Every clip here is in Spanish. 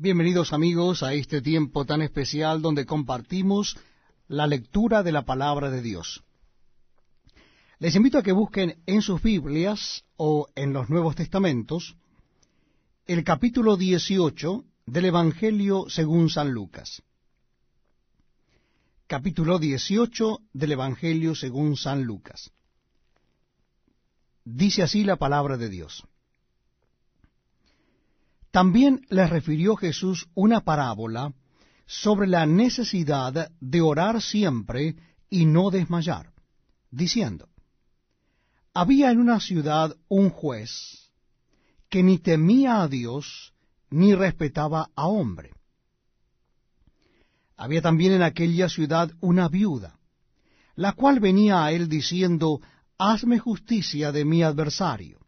Bienvenidos amigos a este tiempo tan especial donde compartimos la lectura de la palabra de Dios. Les invito a que busquen en sus Biblias o en los Nuevos Testamentos el capítulo 18 del Evangelio según San Lucas. Capítulo 18 del Evangelio según San Lucas. Dice así la palabra de Dios. También les refirió Jesús una parábola sobre la necesidad de orar siempre y no desmayar, diciendo, Había en una ciudad un juez que ni temía a Dios ni respetaba a hombre. Había también en aquella ciudad una viuda, la cual venía a él diciendo, Hazme justicia de mi adversario.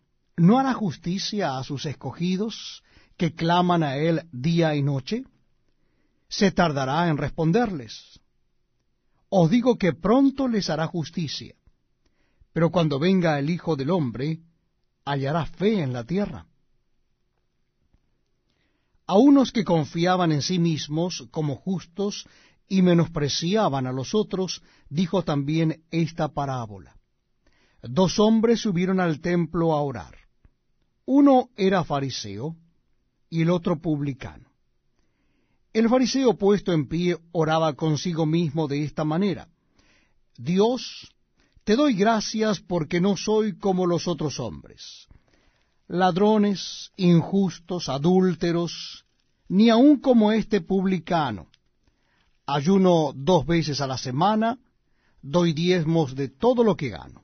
¿No hará justicia a sus escogidos que claman a él día y noche? ¿Se tardará en responderles? Os digo que pronto les hará justicia, pero cuando venga el Hijo del Hombre, hallará fe en la tierra. A unos que confiaban en sí mismos como justos y menospreciaban a los otros, dijo también esta parábola. Dos hombres subieron al templo a orar. Uno era fariseo y el otro publicano. El fariseo puesto en pie oraba consigo mismo de esta manera. Dios, te doy gracias porque no soy como los otros hombres, ladrones, injustos, adúlteros, ni aun como este publicano. Ayuno dos veces a la semana, doy diezmos de todo lo que gano.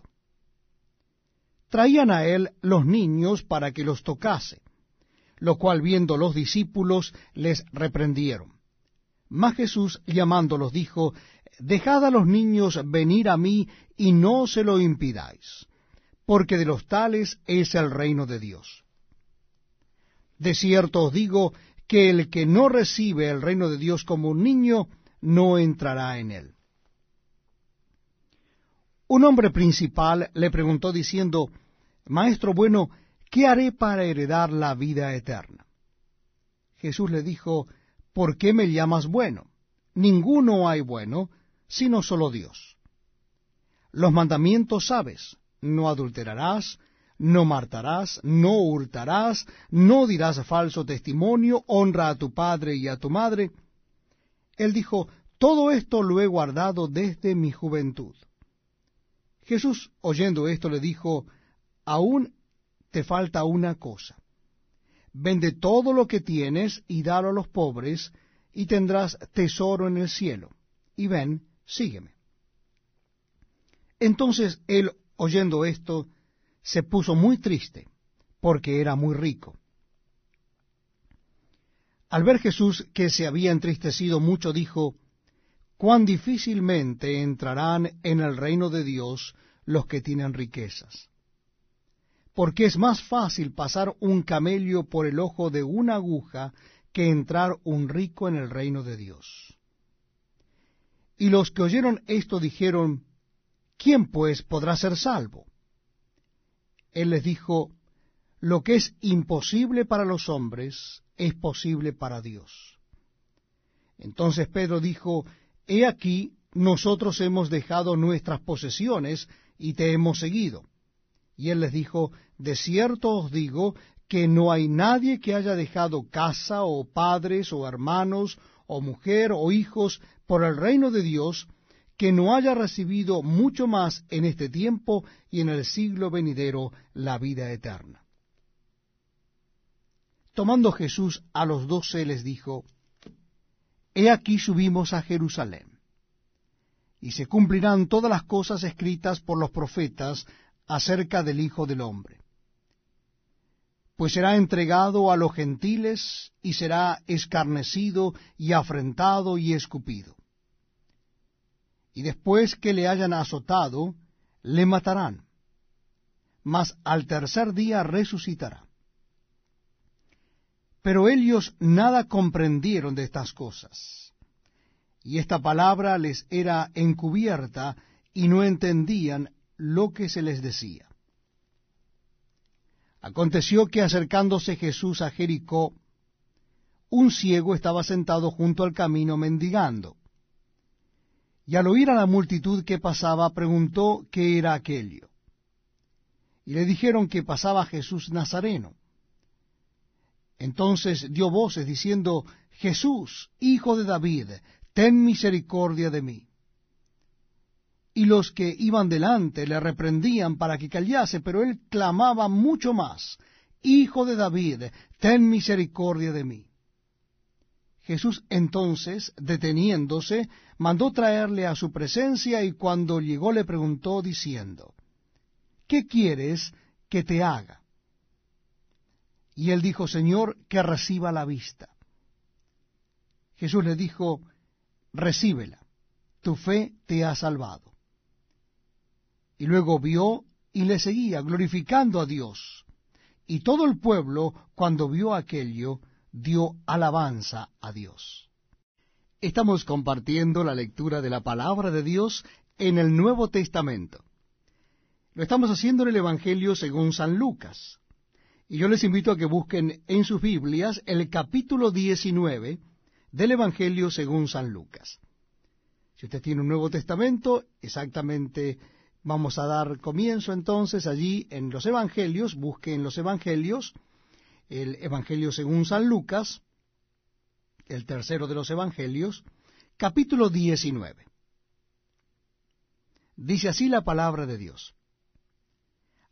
traían a él los niños para que los tocase, lo cual viendo los discípulos les reprendieron. Mas Jesús llamándolos dijo, Dejad a los niños venir a mí y no se lo impidáis, porque de los tales es el reino de Dios. De cierto os digo que el que no recibe el reino de Dios como un niño, no entrará en él. Un hombre principal le preguntó diciendo, Maestro bueno, ¿qué haré para heredar la vida eterna? Jesús le dijo, ¿por qué me llamas bueno? Ninguno hay bueno, sino solo Dios. Los mandamientos sabes, no adulterarás, no martarás, no hurtarás, no dirás falso testimonio, honra a tu padre y a tu madre. Él dijo, todo esto lo he guardado desde mi juventud. Jesús, oyendo esto, le dijo, aún te falta una cosa. Vende todo lo que tienes y dalo a los pobres, y tendrás tesoro en el cielo. Y ven, sígueme. Entonces él, oyendo esto, se puso muy triste, porque era muy rico. Al ver Jesús que se había entristecido mucho, dijo, cuán difícilmente entrarán en el reino de Dios los que tienen riquezas. Porque es más fácil pasar un camello por el ojo de una aguja que entrar un rico en el reino de Dios. Y los que oyeron esto dijeron, ¿quién pues podrá ser salvo? Él les dijo, lo que es imposible para los hombres es posible para Dios. Entonces Pedro dijo, He aquí, nosotros hemos dejado nuestras posesiones y te hemos seguido. Y él les dijo, De cierto os digo que no hay nadie que haya dejado casa o padres o hermanos o mujer o hijos por el reino de Dios, que no haya recibido mucho más en este tiempo y en el siglo venidero la vida eterna. Tomando Jesús a los doce les dijo, He aquí subimos a Jerusalén, y se cumplirán todas las cosas escritas por los profetas acerca del Hijo del Hombre. Pues será entregado a los gentiles, y será escarnecido, y afrentado, y escupido. Y después que le hayan azotado, le matarán, mas al tercer día resucitará. Pero ellos nada comprendieron de estas cosas, y esta palabra les era encubierta, y no entendían lo que se les decía. Aconteció que acercándose Jesús a Jericó, un ciego estaba sentado junto al camino mendigando. Y al oír a la multitud que pasaba, preguntó qué era aquello. Y le dijeron que pasaba Jesús Nazareno. Entonces dio voces diciendo, Jesús, hijo de David, ten misericordia de mí. Y los que iban delante le reprendían para que callase, pero él clamaba mucho más, Hijo de David, ten misericordia de mí. Jesús entonces, deteniéndose, mandó traerle a su presencia y cuando llegó le preguntó diciendo, ¿Qué quieres que te haga? Y él dijo, Señor, que reciba la vista. Jesús le dijo, recíbela, tu fe te ha salvado. Y luego vio y le seguía, glorificando a Dios. Y todo el pueblo, cuando vio aquello, dio alabanza a Dios. Estamos compartiendo la lectura de la palabra de Dios en el Nuevo Testamento. Lo estamos haciendo en el Evangelio según San Lucas. Y yo les invito a que busquen en sus Biblias el capítulo 19 del Evangelio según San Lucas. Si usted tiene un Nuevo Testamento, exactamente vamos a dar comienzo entonces allí en los Evangelios, busque en los Evangelios, el Evangelio según San Lucas, el tercero de los Evangelios, capítulo 19. Dice así la palabra de Dios.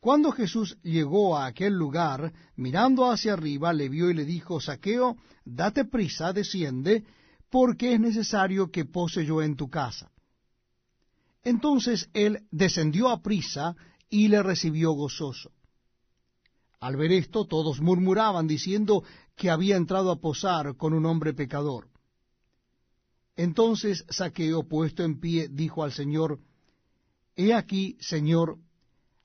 Cuando Jesús llegó a aquel lugar, mirando hacia arriba, le vio y le dijo, Saqueo, date prisa, desciende, porque es necesario que pose yo en tu casa. Entonces él descendió a prisa y le recibió gozoso. Al ver esto, todos murmuraban, diciendo que había entrado a posar con un hombre pecador. Entonces Saqueo, puesto en pie, dijo al Señor, He aquí, Señor,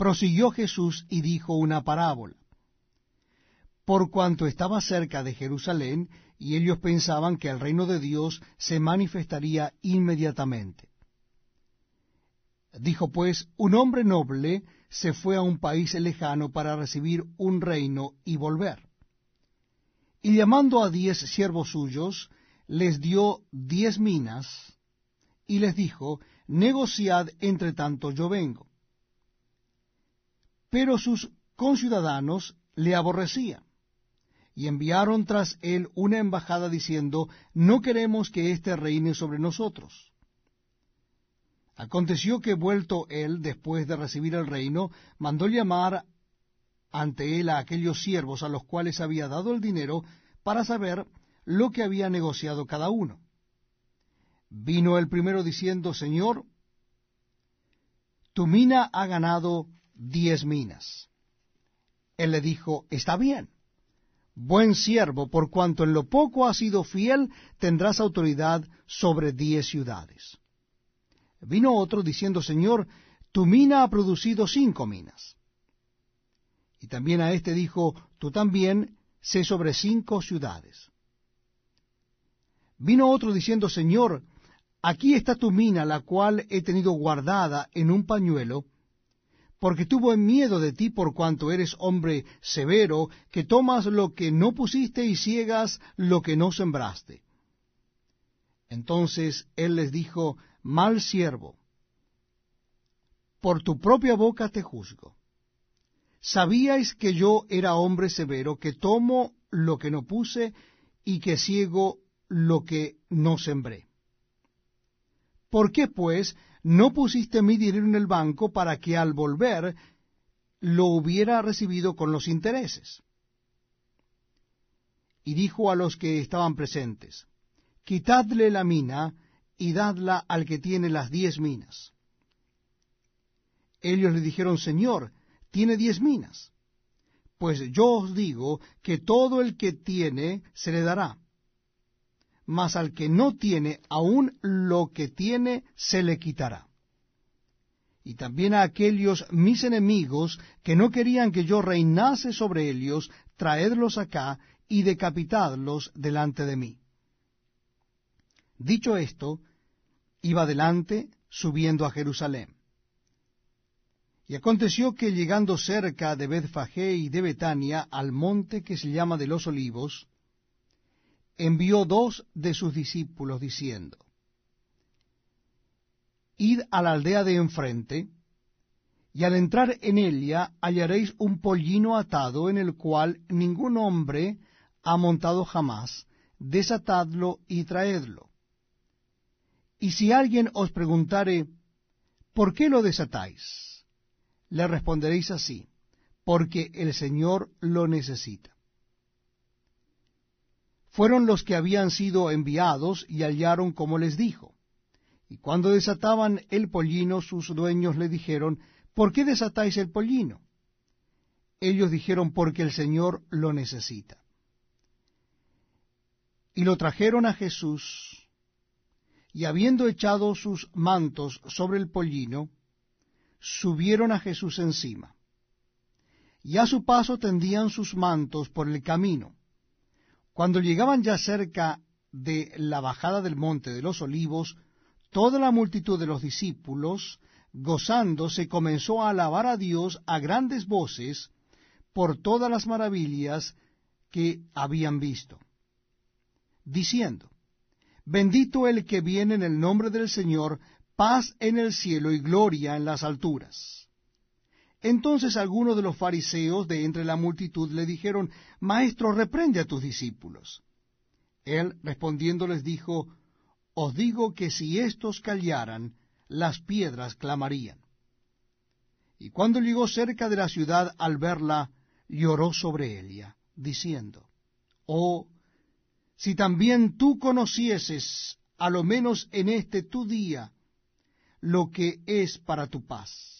prosiguió Jesús y dijo una parábola. Por cuanto estaba cerca de Jerusalén, y ellos pensaban que el reino de Dios se manifestaría inmediatamente. Dijo pues, un hombre noble se fue a un país lejano para recibir un reino y volver. Y llamando a diez siervos suyos, les dio diez minas, y les dijo, negociad entre tanto yo vengo. Pero sus conciudadanos le aborrecían y enviaron tras él una embajada diciendo, no queremos que éste reine sobre nosotros. Aconteció que vuelto él, después de recibir el reino, mandó llamar ante él a aquellos siervos a los cuales había dado el dinero para saber lo que había negociado cada uno. Vino el primero diciendo, Señor, tu mina ha ganado diez minas. Él le dijo, Está bien, buen siervo, por cuanto en lo poco has sido fiel, tendrás autoridad sobre diez ciudades. Vino otro diciendo, Señor, tu mina ha producido cinco minas. Y también a éste dijo, tú también sé sobre cinco ciudades. Vino otro diciendo, Señor, aquí está tu mina, la cual he tenido guardada en un pañuelo, porque tuvo miedo de ti por cuanto eres hombre severo, que tomas lo que no pusiste y ciegas lo que no sembraste. Entonces él les dijo, mal siervo, por tu propia boca te juzgo. ¿Sabíais que yo era hombre severo, que tomo lo que no puse y que ciego lo que no sembré? ¿Por qué, pues, no pusiste mi dinero en el banco para que al volver lo hubiera recibido con los intereses? Y dijo a los que estaban presentes, Quitadle la mina y dadla al que tiene las diez minas. Ellos le dijeron, Señor, tiene diez minas. Pues yo os digo que todo el que tiene se le dará mas al que no tiene, aun lo que tiene se le quitará. Y también a aquellos mis enemigos que no querían que yo reinase sobre ellos, traedlos acá y decapitadlos delante de mí. Dicho esto, iba adelante subiendo a Jerusalén. Y aconteció que llegando cerca de Betfagé y de Betania al monte que se llama de los olivos, envió dos de sus discípulos diciendo, Id a la aldea de enfrente, y al entrar en ella hallaréis un pollino atado en el cual ningún hombre ha montado jamás, desatadlo y traedlo. Y si alguien os preguntare, ¿por qué lo desatáis? Le responderéis así, porque el Señor lo necesita fueron los que habían sido enviados y hallaron como les dijo. Y cuando desataban el pollino, sus dueños le dijeron, ¿por qué desatáis el pollino? Ellos dijeron, porque el Señor lo necesita. Y lo trajeron a Jesús, y habiendo echado sus mantos sobre el pollino, subieron a Jesús encima. Y a su paso tendían sus mantos por el camino cuando llegaban ya cerca de la bajada del monte de los olivos, toda la multitud de los discípulos, gozándose, comenzó a alabar a Dios a grandes voces por todas las maravillas que habían visto, diciendo, Bendito el que viene en el nombre del Señor, paz en el cielo y gloria en las alturas. Entonces algunos de los fariseos de entre la multitud le dijeron, Maestro, reprende a tus discípulos. Él respondiendo les dijo, Os digo que si éstos callaran, las piedras clamarían. Y cuando llegó cerca de la ciudad al verla, lloró sobre ella, diciendo, Oh, si también tú conocieses, a lo menos en este tu día, lo que es para tu paz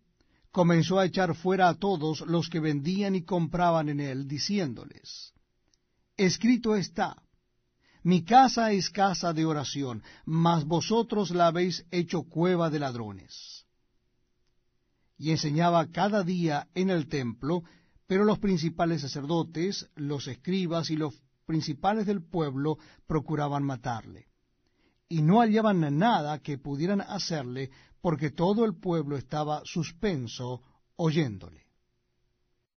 comenzó a echar fuera a todos los que vendían y compraban en él, diciéndoles, Escrito está, mi casa es casa de oración, mas vosotros la habéis hecho cueva de ladrones. Y enseñaba cada día en el templo, pero los principales sacerdotes, los escribas y los principales del pueblo procuraban matarle. Y no hallaban nada que pudieran hacerle porque todo el pueblo estaba suspenso oyéndole.